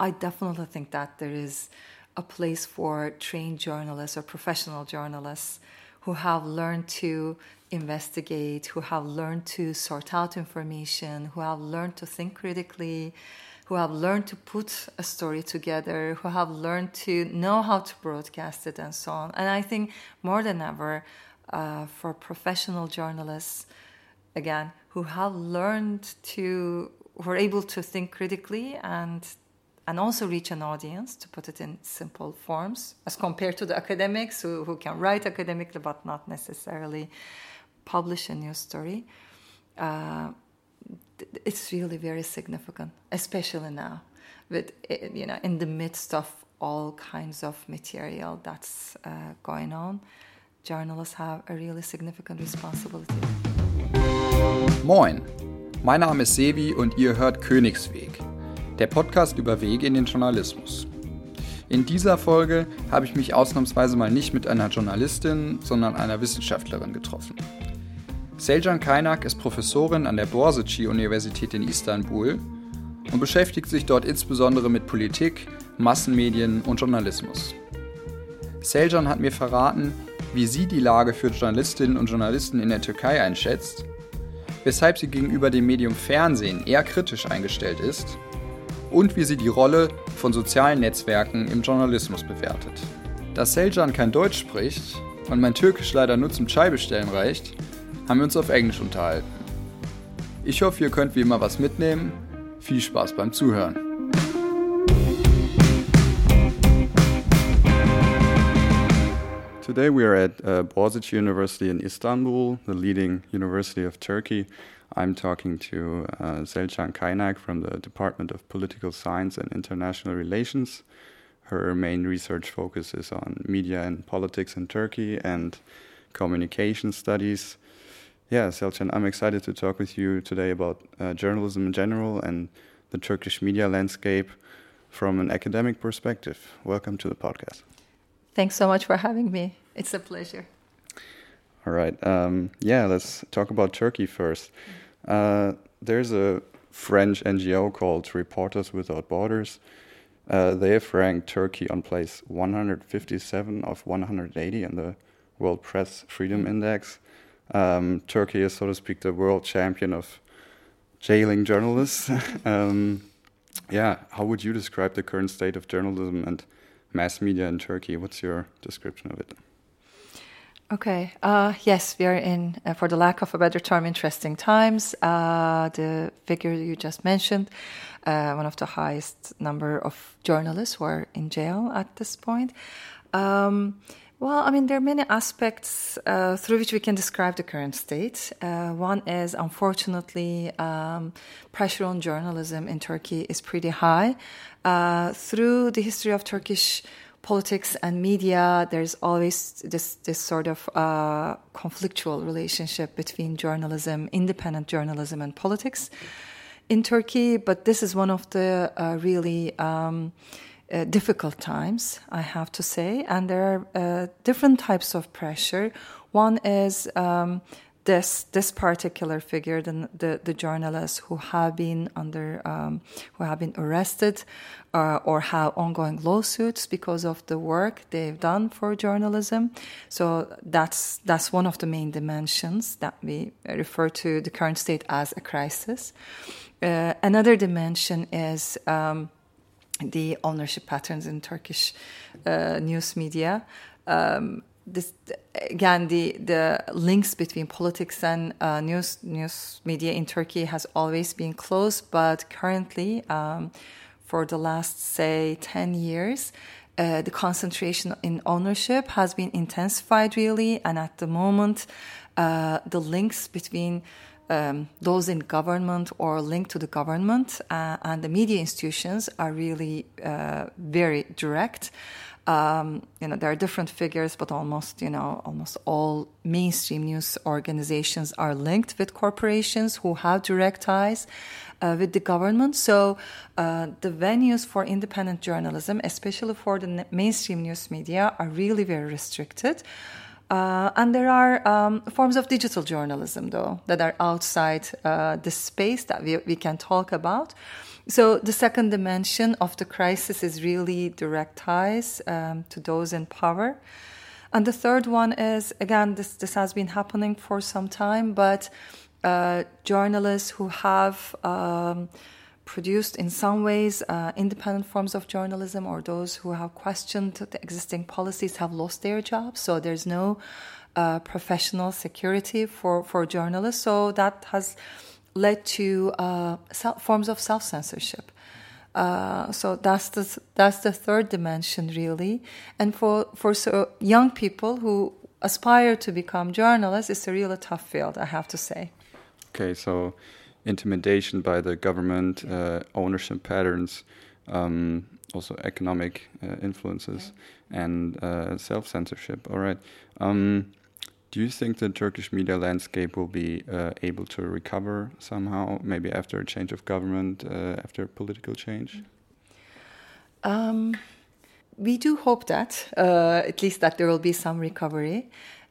I definitely think that there is a place for trained journalists or professional journalists who have learned to investigate, who have learned to sort out information, who have learned to think critically, who have learned to put a story together, who have learned to know how to broadcast it, and so on. And I think more than ever, uh, for professional journalists, again, who have learned to, who are able to think critically and and also reach an audience, to put it in simple forms, as compared to the academics who, who can write academically but not necessarily publish a news story. Uh, it's really very significant, especially now, with you know in the midst of all kinds of material that's uh, going on. Journalists have a really significant responsibility. Moin, mein Name ist Sevi und ihr hört Königsweg der Podcast über Wege in den Journalismus. In dieser Folge habe ich mich ausnahmsweise mal nicht mit einer Journalistin, sondern einer Wissenschaftlerin getroffen. Selcan Kaynak ist Professorin an der Borseci-Universität in Istanbul und beschäftigt sich dort insbesondere mit Politik, Massenmedien und Journalismus. Selcan hat mir verraten, wie sie die Lage für Journalistinnen und Journalisten in der Türkei einschätzt, weshalb sie gegenüber dem Medium Fernsehen eher kritisch eingestellt ist und wie sie die Rolle von sozialen Netzwerken im Journalismus bewertet. Da Seljan kein Deutsch spricht und mein Türkisch leider nur zum Chai bestellen reicht, haben wir uns auf Englisch unterhalten. Ich hoffe, ihr könnt wie immer was mitnehmen. Viel Spaß beim Zuhören. Today we are at uh, Boğaziçi University in Istanbul, the leading university of Turkey. I'm talking to uh, Selcan Kaynak from the Department of Political Science and International Relations. Her main research focus is on media and politics in Turkey and communication studies. Yeah, Selcan, I'm excited to talk with you today about uh, journalism in general and the Turkish media landscape from an academic perspective. Welcome to the podcast. Thanks so much for having me. It's a pleasure. All right. Um, yeah, let's talk about Turkey first. Uh, there's a French NGO called Reporters Without Borders. Uh, they have ranked Turkey on place 157 of 180 in the World Press Freedom Index. Um, Turkey is, so to speak, the world champion of jailing journalists. um, yeah, how would you describe the current state of journalism and mass media in Turkey? What's your description of it? Okay. Uh, yes, we are in, uh, for the lack of a better term, interesting times. Uh, the figure you just mentioned, uh, one of the highest number of journalists who are in jail at this point. Um, well, I mean, there are many aspects uh, through which we can describe the current state. Uh, one is, unfortunately, um, pressure on journalism in Turkey is pretty high. through the history of Turkish politics and media, there's always this this sort of uh, conflictual relationship between journalism, independent journalism, and politics in Turkey. But this is one of the uh, really um, uh, difficult times, I have to say, and there are uh, different types of pressure. One is um, this this particular figure, the the, the journalists who have been under um, who have been arrested uh, or have ongoing lawsuits because of the work they've done for journalism. So that's that's one of the main dimensions that we refer to the current state as a crisis. Uh, another dimension is. Um, the ownership patterns in Turkish uh, news media. Um, this again the the links between politics and uh, news news media in Turkey has always been close, but currently, um, for the last say ten years, uh, the concentration in ownership has been intensified really, and at the moment, uh, the links between um, those in government or linked to the government uh, and the media institutions are really uh, very direct um, you know, there are different figures, but almost, you know, almost all mainstream news organizations are linked with corporations who have direct ties uh, with the government. So uh, the venues for independent journalism, especially for the mainstream news media, are really very restricted. Uh, and there are um, forms of digital journalism, though, that are outside uh, the space that we, we can talk about. So, the second dimension of the crisis is really direct ties um, to those in power. And the third one is again, this, this has been happening for some time, but uh, journalists who have um, produced in some ways uh, independent forms of journalism or those who have questioned the existing policies have lost their jobs. So there's no uh, professional security for, for journalists. So that has led to uh, forms of self censorship. Uh, so that's the that's the third dimension really, and for for so young people who aspire to become journalists, it's a really tough field, I have to say. Okay, so intimidation by the government, uh, ownership patterns, um, also economic uh, influences, and uh, self censorship. All right. Um, do you think the Turkish media landscape will be uh, able to recover somehow, maybe after a change of government, uh, after political change? Um, we do hope that, uh, at least that there will be some recovery.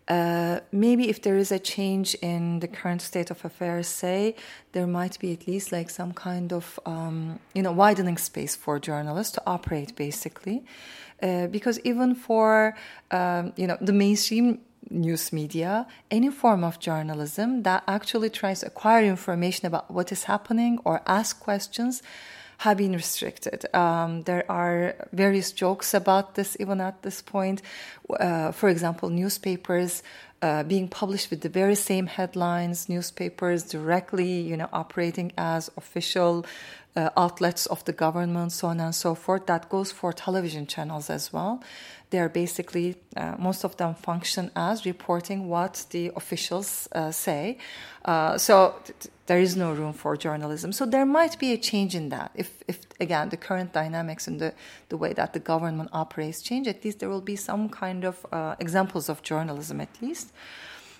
Uh, maybe if there is a change in the current state of affairs, say there might be at least like some kind of um, you know widening space for journalists to operate, basically, uh, because even for um, you know the mainstream news media, any form of journalism that actually tries to acquire information about what is happening or ask questions have been restricted. Um, there are various jokes about this even at this point. Uh, for example, newspapers uh, being published with the very same headlines, newspapers directly, you know, operating as official uh, outlets of the government, so on and so forth. That goes for television channels as well. They are basically, uh, most of them function as reporting what the officials uh, say. Uh, so there is no room for journalism. So there might be a change in that. If, if again, the current dynamics and the, the way that the government operates change, at least there will be some kind of uh, examples of journalism, at least.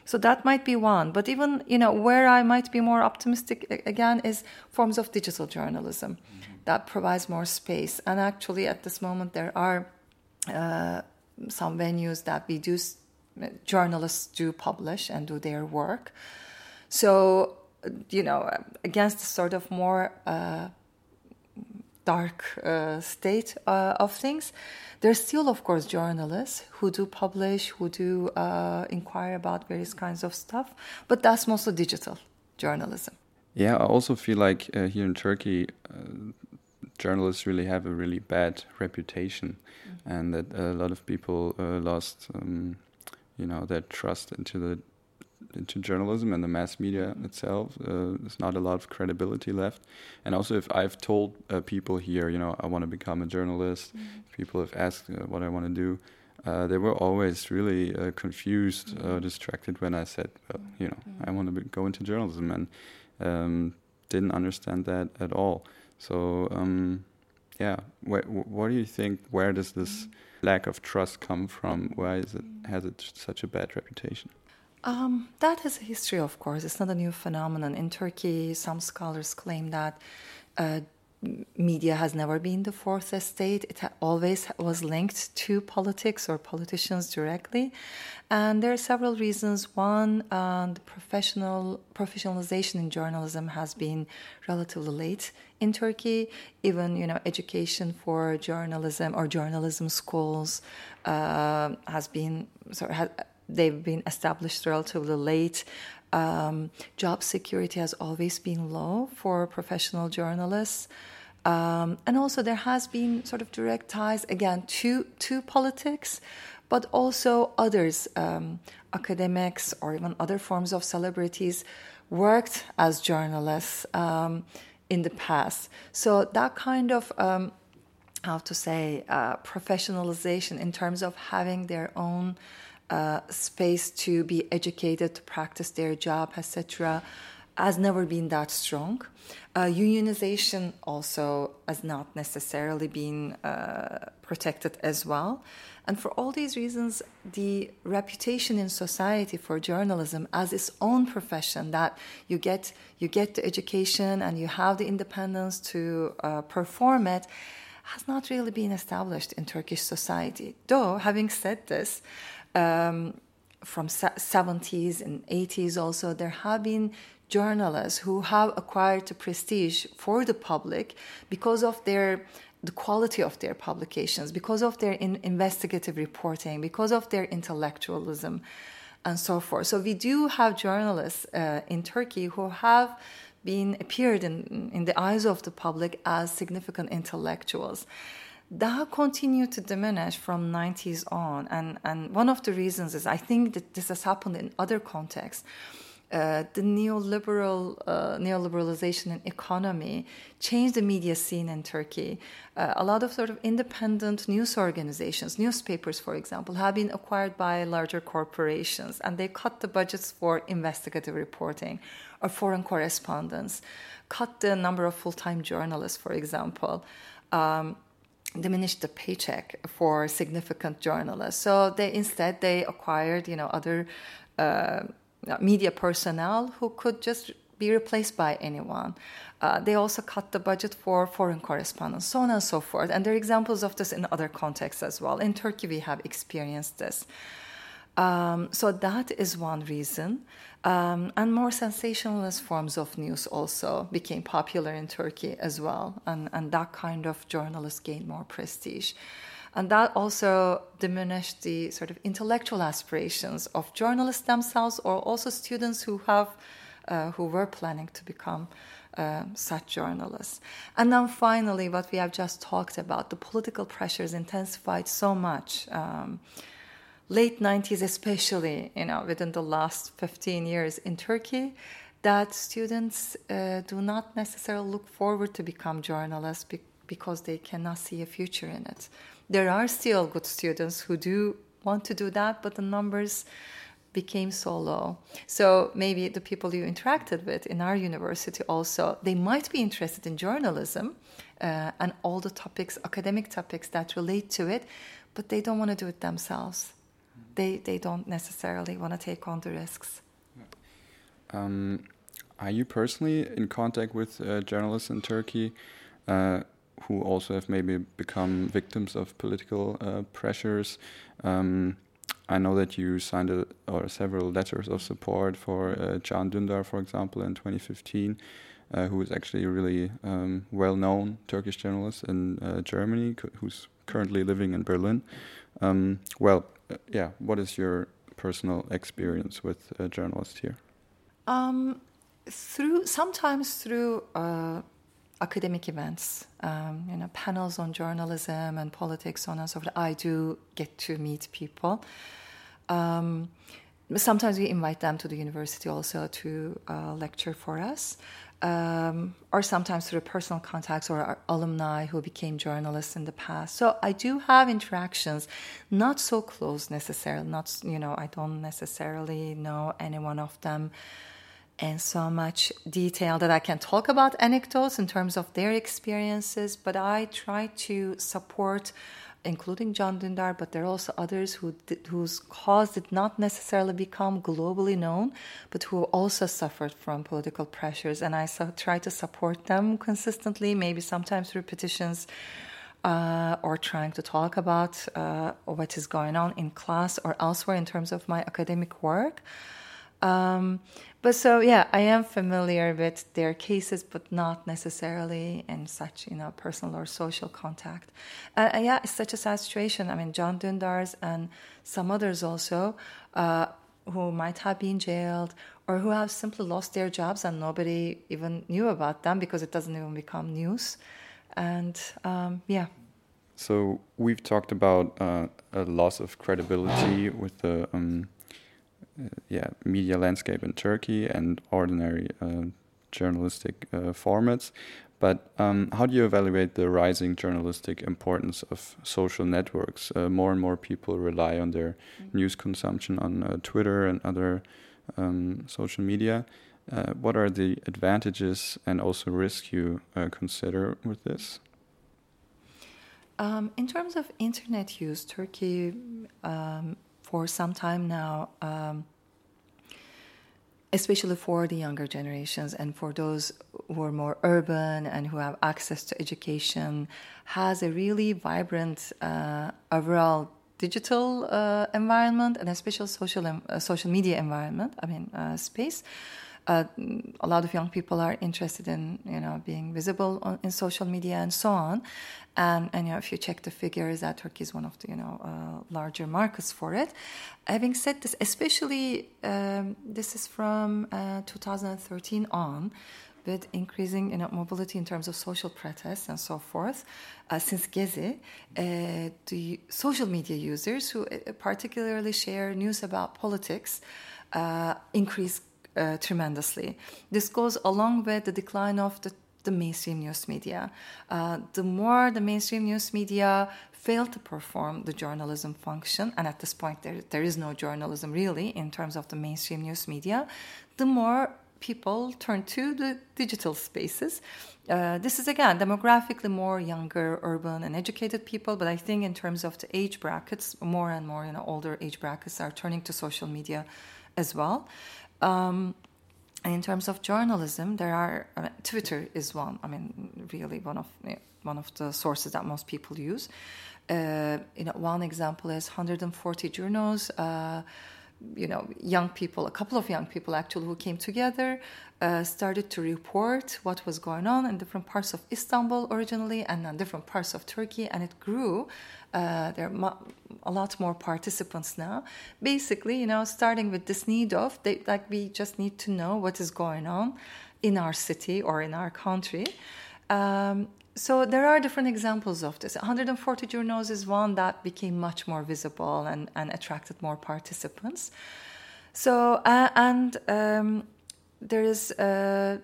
So that might be one. But even, you know, where I might be more optimistic again is forms of digital journalism mm-hmm. that provides more space. And actually, at this moment, there are uh, some venues that we do journalists do publish and do their work so you know against the sort of more uh, dark uh, state uh, of things there's still of course journalists who do publish who do uh, inquire about various kinds of stuff but that's mostly digital journalism yeah i also feel like uh, here in turkey journalists really have a really bad reputation, mm-hmm. and that a lot of people uh, lost, um, you know, their trust into the into journalism and the mass media itself. Uh, there's not a lot of credibility left. And also, if I've told uh, people here, you know, I want to become a journalist, mm-hmm. people have asked uh, what I want to do. Uh, they were always really uh, confused, mm-hmm. distracted when I said, well, you know, mm-hmm. I want to go into journalism, and um, didn't understand that at all. So um, yeah, wh what do you think? Where does this lack of trust come from? Why is it has it such a bad reputation? Um, that has a history, of course. It's not a new phenomenon. In Turkey, some scholars claim that uh, media has never been the fourth estate. It always was linked to politics or politicians directly, and there are several reasons. One, uh, the professional professionalization in journalism has been relatively late in Turkey. Even you know, education for journalism or journalism schools uh, has been sorry, ha, they've been established relatively late. Um, job security has always been low for professional journalists. Um, and also, there has been sort of direct ties again to to politics, but also others, um, academics or even other forms of celebrities, worked as journalists um, in the past. So that kind of um, how to say uh, professionalization in terms of having their own uh, space to be educated, to practice their job, etc., has never been that strong. Uh, unionization also has not necessarily been uh, protected as well. And for all these reasons, the reputation in society for journalism as its own profession that you get you get the education and you have the independence to uh, perform it has not really been established in Turkish society. Though, having said this, um, from 70s and 80s also, there have been journalists who have acquired prestige for the public because of their the quality of their publications, because of their in investigative reporting, because of their intellectualism, and so forth. So we do have journalists uh, in Turkey who have been appeared in, in the eyes of the public as significant intellectuals that continued to diminish from 90s on and, and one of the reasons is i think that this has happened in other contexts uh, the neoliberal uh, neoliberalization in economy changed the media scene in Turkey. Uh, a lot of sort of independent news organizations, newspapers, for example, have been acquired by larger corporations, and they cut the budgets for investigative reporting or foreign correspondence, cut the number of full-time journalists, for example. Um, diminished the paycheck for significant journalists so they instead they acquired you know other uh, media personnel who could just be replaced by anyone. Uh, they also cut the budget for foreign correspondents, so on and so forth. And there are examples of this in other contexts as well. In Turkey, we have experienced this. Um, so that is one reason. Um, and more sensationalist forms of news also became popular in Turkey as well. And, and that kind of journalists gained more prestige. And that also diminished the sort of intellectual aspirations of journalists themselves or also students who have uh, who were planning to become uh, such journalists. And then finally, what we have just talked about, the political pressures intensified so much. Um, late 90s, especially, you know, within the last 15 years in Turkey, that students uh, do not necessarily look forward to become journalists be- because they cannot see a future in it there are still good students who do want to do that, but the numbers became so low. So maybe the people you interacted with in our university also, they might be interested in journalism uh, and all the topics, academic topics that relate to it, but they don't want to do it themselves. They, they don't necessarily want to take on the risks. Um, are you personally in contact with uh, journalists in Turkey? Uh, who also have maybe become victims of political uh, pressures. Um, I know that you signed a, or several letters of support for uh, Can Dündar, for example, in 2015, uh, who is actually a really um, well-known Turkish journalist in uh, Germany, who's currently living in Berlin. Um, well, yeah, what is your personal experience with journalists here? Um, through sometimes through uh, academic events, um, you know, panels on journalism and politics, on and so forth. I do get to meet people. Um, sometimes we invite them to the university also to uh, lecture for us, um, or sometimes through personal contacts or alumni who became journalists in the past. So I do have interactions, not so close necessarily. Not you know, I don't necessarily know any one of them in so much detail that I can talk about anecdotes in terms of their experiences, but I try to support, including Can Dündar, but there are also others who did, whose cause did not necessarily become globally known, but who also suffered from political pressures, and I so, try to support them consistently, maybe sometimes through petitions. Uh, or trying to talk about uh, what is going on in class or elsewhere in terms of my academic work. Um, but so yeah, I am familiar with their cases, but not necessarily in such you know personal or social contact. Uh, and yeah, it's such a sad situation. I mean, Can Dündar's and some others also uh, who might have been jailed or who have simply lost their jobs and nobody even knew about them because it doesn't even become news. And um, yeah. So we've talked about uh, a loss of credibility with the. Um uh, yeah media landscape in Turkey and ordinary uh, journalistic uh, formats. But um, how do you evaluate the rising journalistic importance of social networks? Uh, more and more people rely on their mm-hmm. news consumption on uh, Twitter and other um, social media. Uh, what are the advantages and also risks you consider with this? Um, in terms of internet use, Turkey um, for some time now, um, especially for the younger generations and for those who are more urban and who have access to education, has a really vibrant uh, overall digital uh, environment and especially social uh, social media environment. I mean uh, space. Uh, a lot of young people are interested in you know being visible on, in social media and so on. And, and you know, if you check the figures, that Turkey is one of the you know uh, larger markets for it. Having said this, especially um, this is from 2013 on with increasing you know, mobility in terms of social protests and so forth. Uh, since Gezi, uh, the social media users who uh, particularly share news about politics uh, increase uh, tremendously. This goes along with the decline of the the mainstream news media. Uh, the more the mainstream news media fail to perform the journalism function, and at this point there, there is no journalism really in terms of the mainstream news media, the more people turn to the digital spaces. Uh, this is again demographically more younger, urban, and educated people, but I think in terms of the age brackets, more and more you know older age brackets are turning to social media as well. Um, in terms of journalism, there are I mean, Twitter is one. I mean, really one of one of the sources that most people use. Uh, you know, one example is 140journos. Uh, you know, young people, a couple of young people actually who came together, uh, started to report what was going on in different parts of Istanbul originally and in different parts of Turkey, and it grew. Uh, there are a lot more participants now. Basically, you know, starting with this need of, they, like, we just need to know what is going on in our city or in our country. Um, so there are different examples of this. 140journos is one that became much more visible and, and attracted more participants. So uh, and um, there is uh,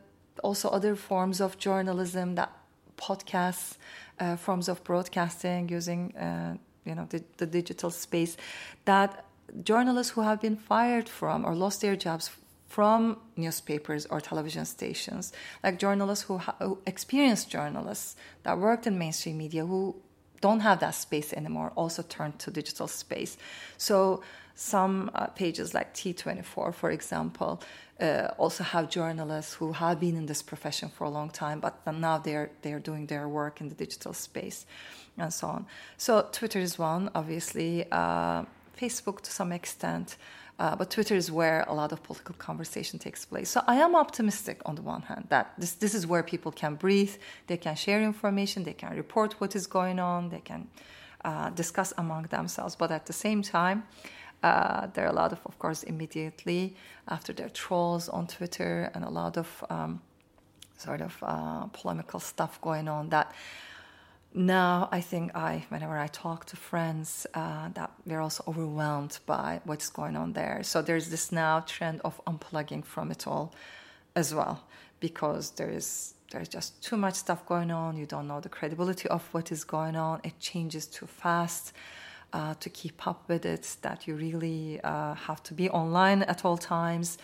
also other forms of journalism that podcasts, uh, forms of broadcasting using uh, you know the, the digital space that journalists who have been fired from or lost their jobs from newspapers or television stations, like journalists who, who experienced journalists that worked in mainstream media who don't have that space anymore also turned to digital space. So some uh, pages like T24, for example, uh, also have journalists who have been in this profession for a long time, but now they're they're doing their work in the digital space, and so on. So Twitter is one, obviously. Uh, Facebook to some extent. Uh, but Twitter is where a lot of political conversation takes place. So I am optimistic on the one hand that this, this is where people can breathe, they can share information, they can report what is going on, they can uh, discuss among themselves. But at the same time, uh, there are a lot of, of course, immediately after their trolls on Twitter and a lot of um, sort of uh, polemical stuff going on that now I think I, whenever I talk to friends, uh, that we're also overwhelmed by what's going on there. So there's this now trend of unplugging from it all, as well, because there is there's just too much stuff going on. You don't know the credibility of what is going on. It changes too fast. Uh, to keep up with it, that you really uh, have to be online at all times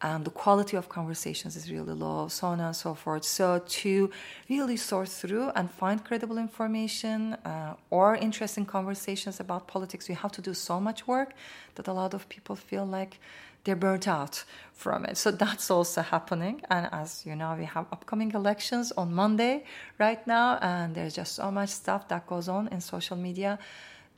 and the quality of conversations is really low, so on and so forth. So, to really sort through and find credible information uh, or interesting conversations about politics, you have to do so much work that a lot of people feel like they're burnt out from it. So, that's also happening. And as you know, we have upcoming elections on Monday right now, and there's just so much stuff that goes on in social media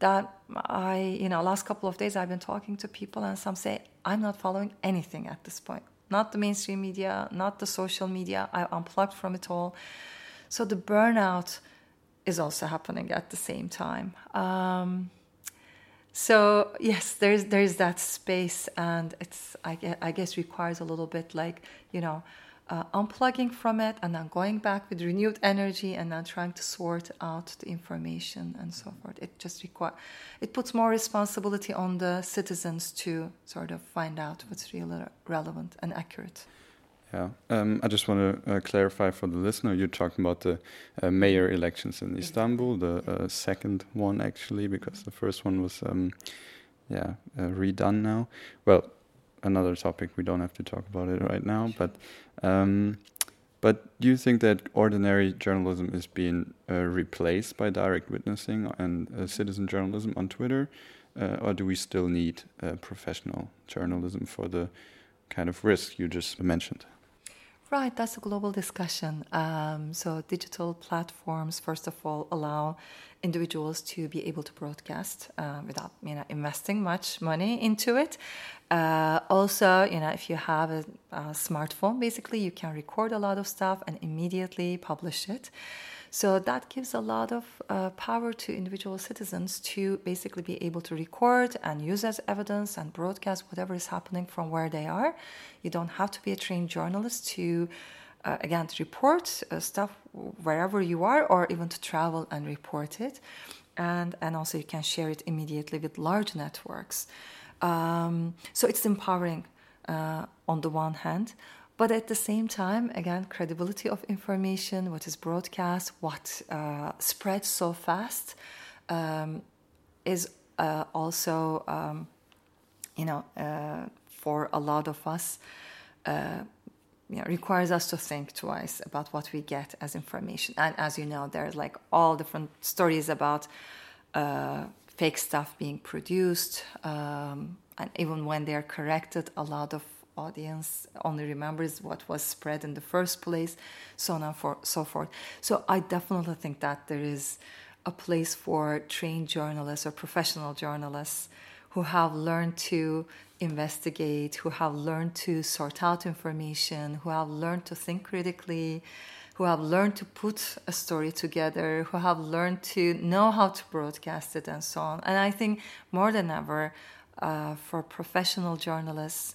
that I, you know, last couple of days I've been talking to people, and some say, I'm not following anything at this point. Not the mainstream media, not the social media. I unplugged from it all. So the burnout is also happening at the same time. Um, so yes, there's there's that space, and it's I guess, I guess requires a little bit like you know uh, unplugging from it and then going back with renewed energy and then trying to sort out the information and so forth. It just require it puts more responsibility on the citizens to sort of find out what's really relevant and accurate. Yeah, um, I just want to uh, clarify for the listener. You're talking about the uh, mayor elections in Istanbul, the uh, second one actually, because the first one was, um, yeah, uh, redone now. Well, another topic. We don't have to talk about it right now. But um, but do you think that ordinary journalism is being uh, replaced by direct witnessing and uh, citizen journalism on Twitter, uh, or do we still need uh, professional journalism for the kind of risk you just mentioned? Right, that's a global discussion. Um, so, digital platforms, first of all, allow individuals to be able to broadcast uh, without you know investing much money into it. Uh, also, you know, if you have a, a, smartphone, basically you can record a lot of stuff and immediately publish it. So that gives a lot of uh, power to individual citizens to basically be able to record and use as evidence and broadcast whatever is happening from where they are. You don't have to be a trained journalist to, uh, again, to report uh, stuff wherever you are or even to travel and report it. And, and also you can share it immediately with large networks. Um, so it's empowering uh, on the one hand. But at the same time, again, credibility of information, what is broadcast, what uh, spreads so fast, um, is uh, also, um, you know, uh, for a lot of us, uh, you know, requires us to think twice about what we get as information. And as you know, there's like all different stories about uh, fake stuff being produced, um, and even when they're corrected, a lot of audience only remembers what was spread in the first place, so on and for, so forth. So I definitely think that there is a place for trained journalists or professional journalists who have learned to investigate, who have learned to sort out information, who have learned to think critically, who have learned to put a story together, who have learned to know how to broadcast it, and so on. And I think more than ever, uh, for professional journalists,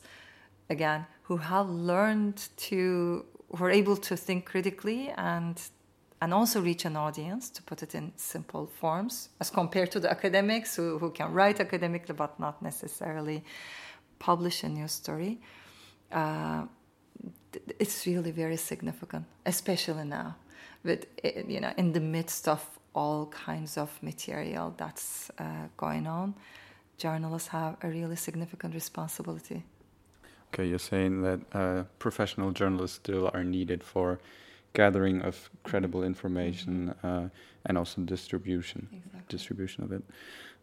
again, who have learned to, who are able to think critically and and also reach an audience to put it in simple forms as compared to the academics who, who can write academically but not necessarily publish a new story. Uh, it's really very significant especially now with you know in the midst of all kinds of material that's uh, going on journalists have a really significant responsibility Okay, you're saying that uh, professional journalists still are needed for gathering of credible information mm-hmm. uh, and also distribution exactly. distribution of it.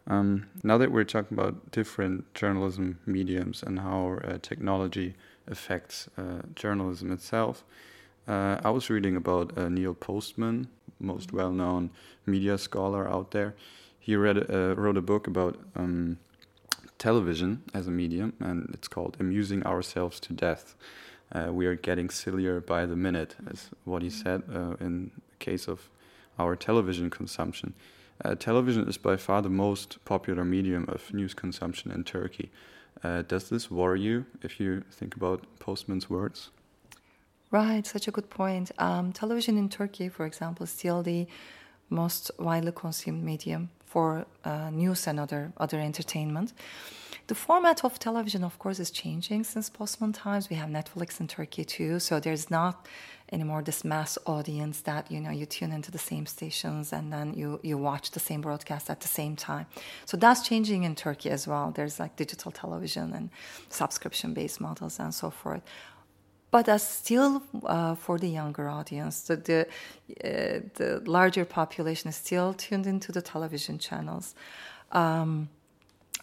Um, now that we're talking about different journalism mediums and how uh, technology affects uh, journalism itself, uh, I was reading about uh, Neil Postman, most mm-hmm. well-known media scholar out there. He read wrote a book about um, television as a medium, and it's called Amusing Ourselves to Death. Uh, we are getting sillier by the minute, is what he said uh, in the case of our television consumption. Uh, television is by far the most popular medium of news consumption in Turkey. Uh, does this worry you if you think about Postman's words? Right, such a good point. Um, television in Turkey, for example, is still the most widely consumed medium for uh, news and other other entertainment. The format of television, of course, is changing since Postman times. We have Netflix in Turkey too, so there's not anymore this mass audience that you know you tune into the same stations and then you you watch the same broadcast at the same time. So that's changing in Turkey as well. There's like digital television and subscription based models and so forth but that's still uh, for the younger audience. The, the, uh, the, larger population is still tuned into the television channels. Um,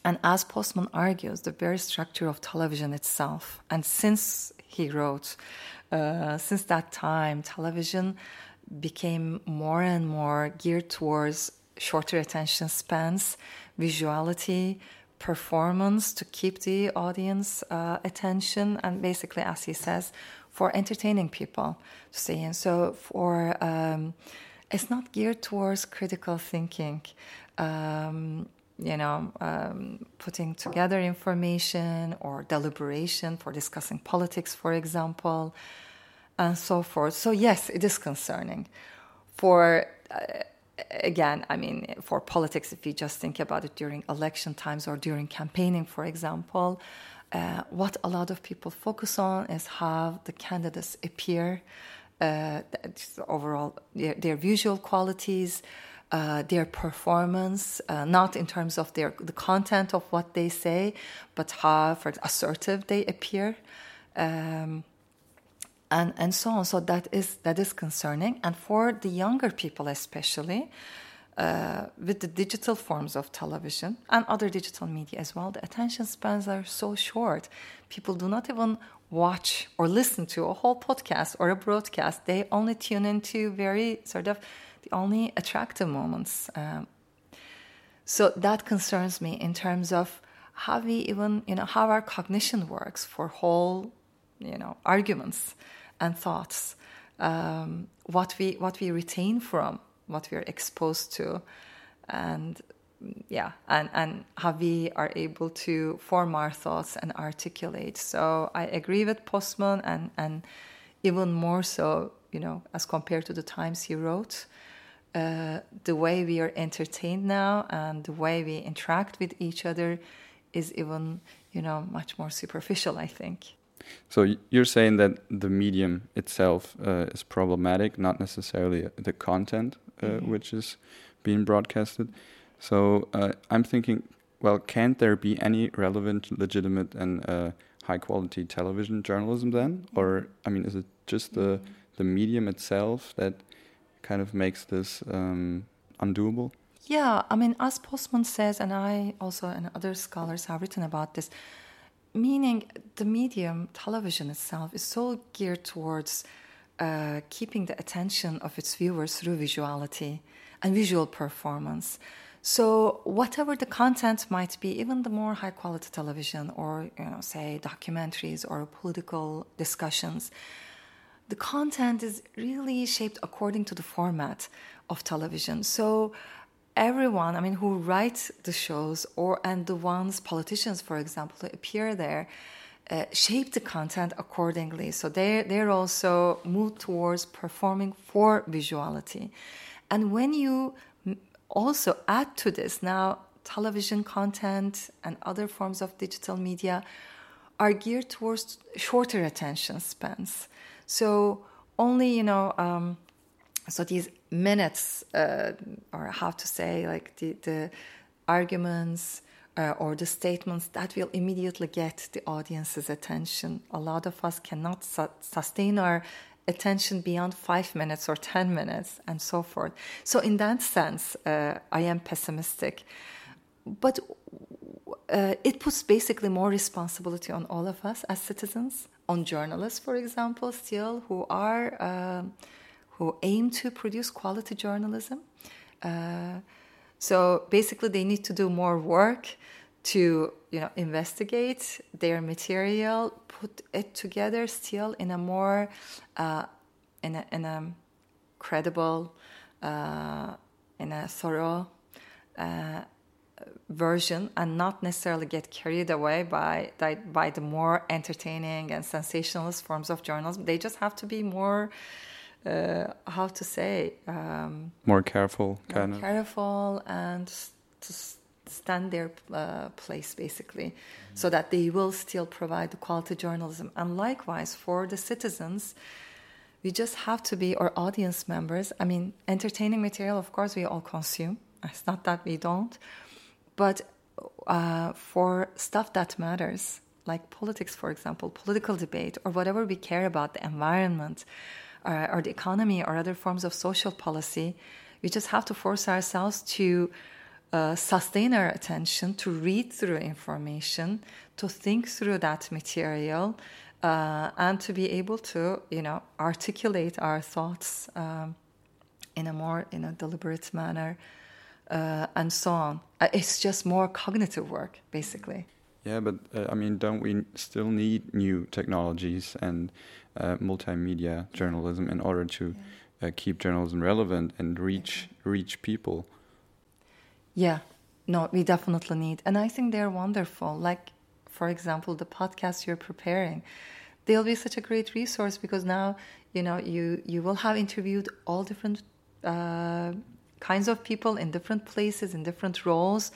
and as Postman argues, the very structure of television itself, and since he wrote, uh, since that time, television became more and more geared towards shorter attention spans, visuality, performance to keep the audience uh, attention and basically as he says for entertaining people to see and so for um, it's not geared towards critical thinking um, you know um, putting together information or deliberation for discussing politics for example and so forth. So yes it is concerning. For uh, again, I mean, for politics, if you just think about it during election times or during campaigning, for example, uh, what a lot of people focus on is how the candidates appear, uh, overall, their, their, visual qualities, uh, their performance, uh, not in terms of their the content of what they say, but how for assertive they appear. Um, and and so on. So that is that is concerning, and for the younger people especially, uh, with the digital forms of television and other digital media as well, the attention spans are so short. People do not even watch or listen to a whole podcast or a broadcast. They only tune into very sort of the only attractive moments. Um, so that concerns me in terms of how we even, you know, how our cognition works for whole, you know, arguments and thoughts. Um, what we what we retain from what we are exposed to, and yeah, and and how we are able to form our thoughts and articulate. So I agree with Postman, and and even more so, you know, as compared to the times he wrote. Uh, the way we are entertained now and the way we interact with each other is even you know much more superficial i think so you're saying that the medium itself uh, is problematic not necessarily the content uh, mm -hmm. which is being broadcasted so uh, i'm thinking well can't there be any relevant legitimate and uh, high quality television journalism then or i mean is it just the mm-hmm. the medium itself that kind of makes this um, undoable? Yeah, I mean, as Postman says, and I also and other scholars have written about this, meaning the medium, television itself, is so geared towards uh, keeping the attention of its viewers through visuality and visual performance. So whatever the content might be, even the more high quality television or you know, say documentaries or political discussions, the content is really shaped according to the format of television. So everyone, I mean, who writes the shows or and the ones politicians, for example, who appear there, uh, shape the content accordingly. So they they're also moved towards performing for visuality, and when you also add to this now television content and other forms of digital media are geared towards shorter attention spans. So only you know, um, so these minutes, uh, or how to say, like the the arguments. Uh, or the statements that will immediately get the audience's attention. A lot of us cannot su- sustain our attention beyond five minutes or 10 minutes, and so forth. So, in that sense, uh, I am pessimistic. But uh, it puts basically more responsibility on all of us as citizens, on journalists, for example, still who are um, who aim to produce quality journalism. Uh, so basically, they need to do more work to you know investigate their material, put it together still in a more uh, in a in a credible, uh, in a thorough uh, version and not necessarily get carried away by by the more entertaining and sensationalist forms of journalism. They just have to be more how to say um, more careful, more kind of careful and to stand their uh, place basically, mm-hmm. so that they will still provide the quality journalism. And likewise for the citizens. We just have to be our audience members. I mean, entertaining material, of course, we all consume. It's not that we don't, but uh, for stuff that matters, like politics, for example, political debate, or whatever we care about, the environment, uh, or the economy, or other forms of social policy, we just have to force ourselves to uh, sustain our attention, to read through information, to think through that material, uh, and to be able to, you know, articulate our thoughts um, in a more, in a deliberate manner uh, and so on. Uh, it's just more cognitive work, basically. Yeah, but uh, I mean, don't we still need new technologies and uh, multimedia journalism in order to yeah. Uh, keep journalism relevant and reach reach people? Yeah, no, we definitely need, and I think they're wonderful. Like, for example, the podcast you're preparing, they'll be such a great resource because now you know you you will have interviewed all different uh, kinds of people in different places, in different roles,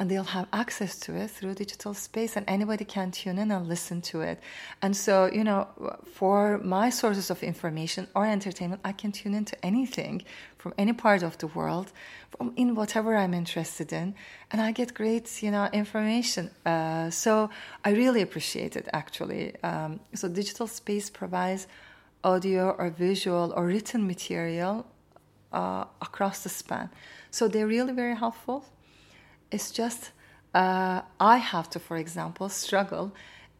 and they'll have access to it through digital space, and anybody can tune in and listen to it. And so, you know, for my sources of information or entertainment, I can tune into anything from any part of the world, from in whatever I'm interested in, and I get great, you know, information. Uh, so I really appreciate it, actually. Um, so digital space provides audio or visual or written material uh, across the span. So they're really very helpful. It's just uh, I have to, for example, struggle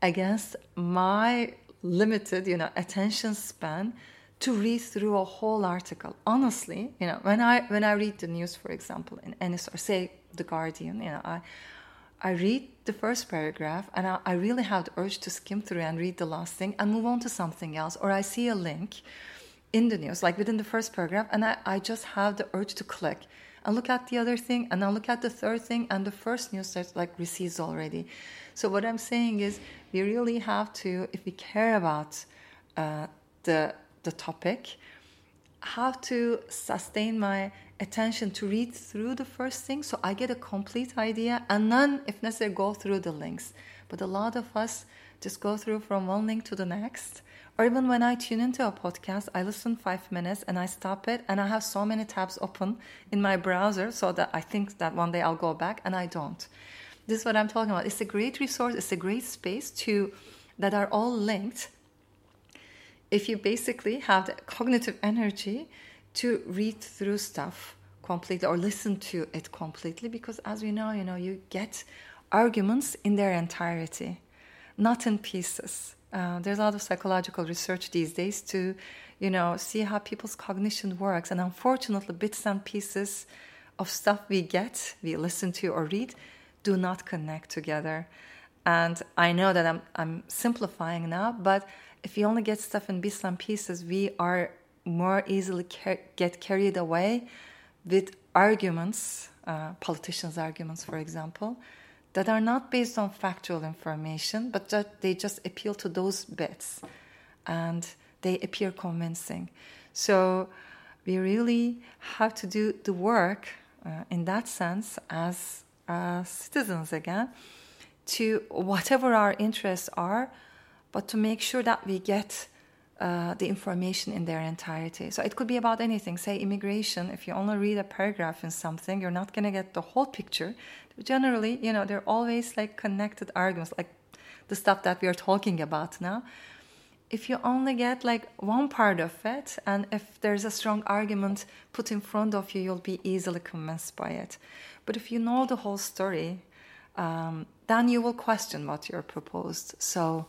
against my limited, you know, attention span to read through a whole article. Honestly, you know, when I when I read the news, for example, in any or say the Guardian, you know, I I read the first paragraph and I, I really have the urge to skim through and read the last thing and move on to something else, or I see a link in the news, like within the first paragraph, and I, I just have the urge to click and look at the other thing and then look at the third thing and the first news starts like recedes already. So what i'm saying is we really have to if we care about uh, the the topic have to sustain my attention to read through the first thing so i get a complete idea and then if necessary go through the links. But a lot of us just go through from one link to the next or even when I tune into a podcast, I listen five minutes and I stop it, and I have so many tabs open in my browser so that I think that one day I'll go back, and I don't. This is what I'm talking about. It's a great resource. It's a great space to that are all linked. If you basically have the cognitive energy to read through stuff completely or listen to it completely, because as we know, you know, you get arguments in their entirety, not in pieces. Uh, there's a lot of psychological research these days to, you know, see how people's cognition works. And unfortunately, bits and pieces of stuff we get, we listen to or read, do not connect together. And I know that I'm, I'm simplifying now, but if you only get stuff in bits and pieces, we are more easily car- get carried away with arguments, uh, politicians' arguments, for example, that are not based on factual information, but that they just appeal to those bits and they appear convincing. So we really have to do the work uh, in that sense as uh, citizens again to whatever our interests are, but to make sure that we get uh, the information in their entirety. So it could be about anything, say immigration. If you only read a paragraph in something, you're not going to get the whole picture. Generally, you know, they're always like connected arguments, like the stuff that we are talking about now. If you only get like one part of it, and if there's a strong argument put in front of you, you'll be easily convinced by it. But if you know the whole story, um, then you will question what you're proposed. So,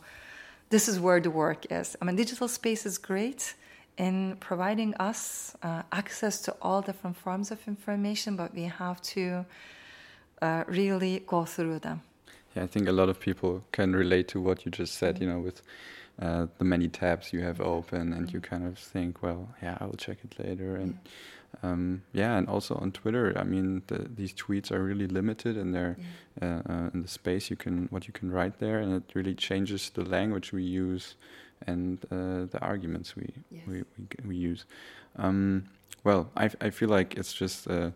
this is where the work is. I mean, digital space is great in providing us uh, access to all different forms of information, but we have to uh, really go through them. Yeah, I think a lot of people can relate to what you just said, mm-hmm. you know, with uh, the many tabs you have open, and mm-hmm. you kind of think, well, yeah, I will check it later. And yeah um, yeah, and also on Twitter, I mean, the, these tweets are really limited in their yeah. uh, uh, in the space you can what you can write there, and it really changes the language we use and uh, the arguments we yes. we, we, we use. Um, well, I I feel like it's just a,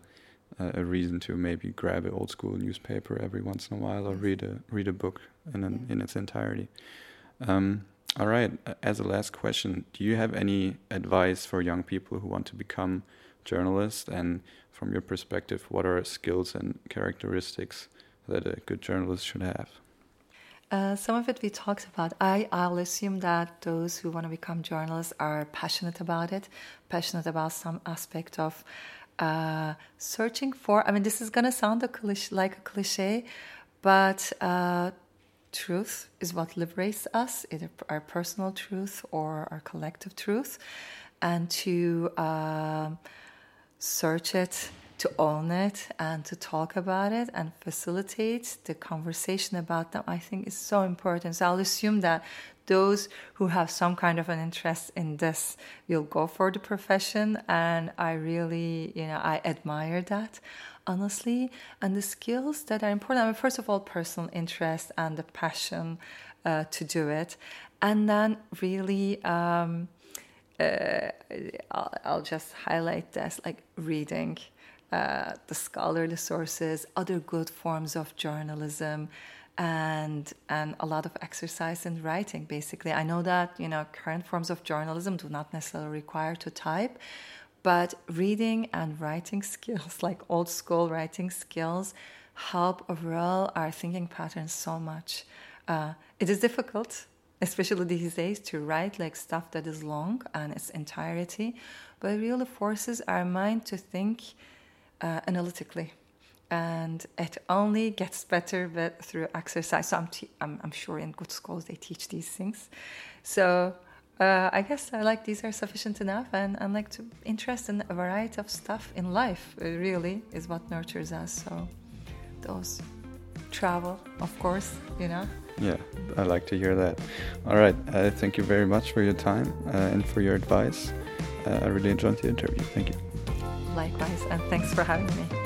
a reason to maybe grab an old school newspaper every once in a while or read a read a book in an, yeah. in its entirety. Um, all right. As a last question, do you have any advice for young people who want to become journalists? And from your perspective, what are skills and characteristics that a good journalist should have? Uh, some of it we talked about. I, I'll assume that those who want to become journalists are passionate about it, passionate about some aspect of uh, searching for. I mean, this is going to sound a cliche, like a cliche, but uh, truth is what liberates us, either our personal truth or our collective truth, and to um, search it, to own it, and to talk about it and facilitate the conversation about them, I think is so important. So I'll assume that those who have some kind of an interest in this will go for the profession, and I really, you know, I admire that honestly. And the skills that are important, I mean, first of all, personal interest and the passion uh, to do it, and then really. Um, uh, I'll, I'll, just highlight this like reading uh, the scholarly sources, other good forms of journalism, and and a lot of exercise in writing. Basically, I know that you know current forms of journalism do not necessarily require to type, but reading and writing skills, like old school writing skills, help overall our thinking patterns so much. Uh, it is difficult especially these days, to write like stuff that is long and its entirety, but it really forces our mind to think uh, analytically. And it only gets better but through exercise. So I'm, t- I'm, I'm sure in good schools they teach these things. So uh, I guess I like these are sufficient enough, and I like to interest in a variety of stuff in life. Really is what nurtures us. So those travel, of course, you know. Yeah, I like to hear that. All right, uh, thank you very much for your time uh, and for your advice. Uh, I really enjoyed the interview. Thank you. Likewise, and thanks for having me.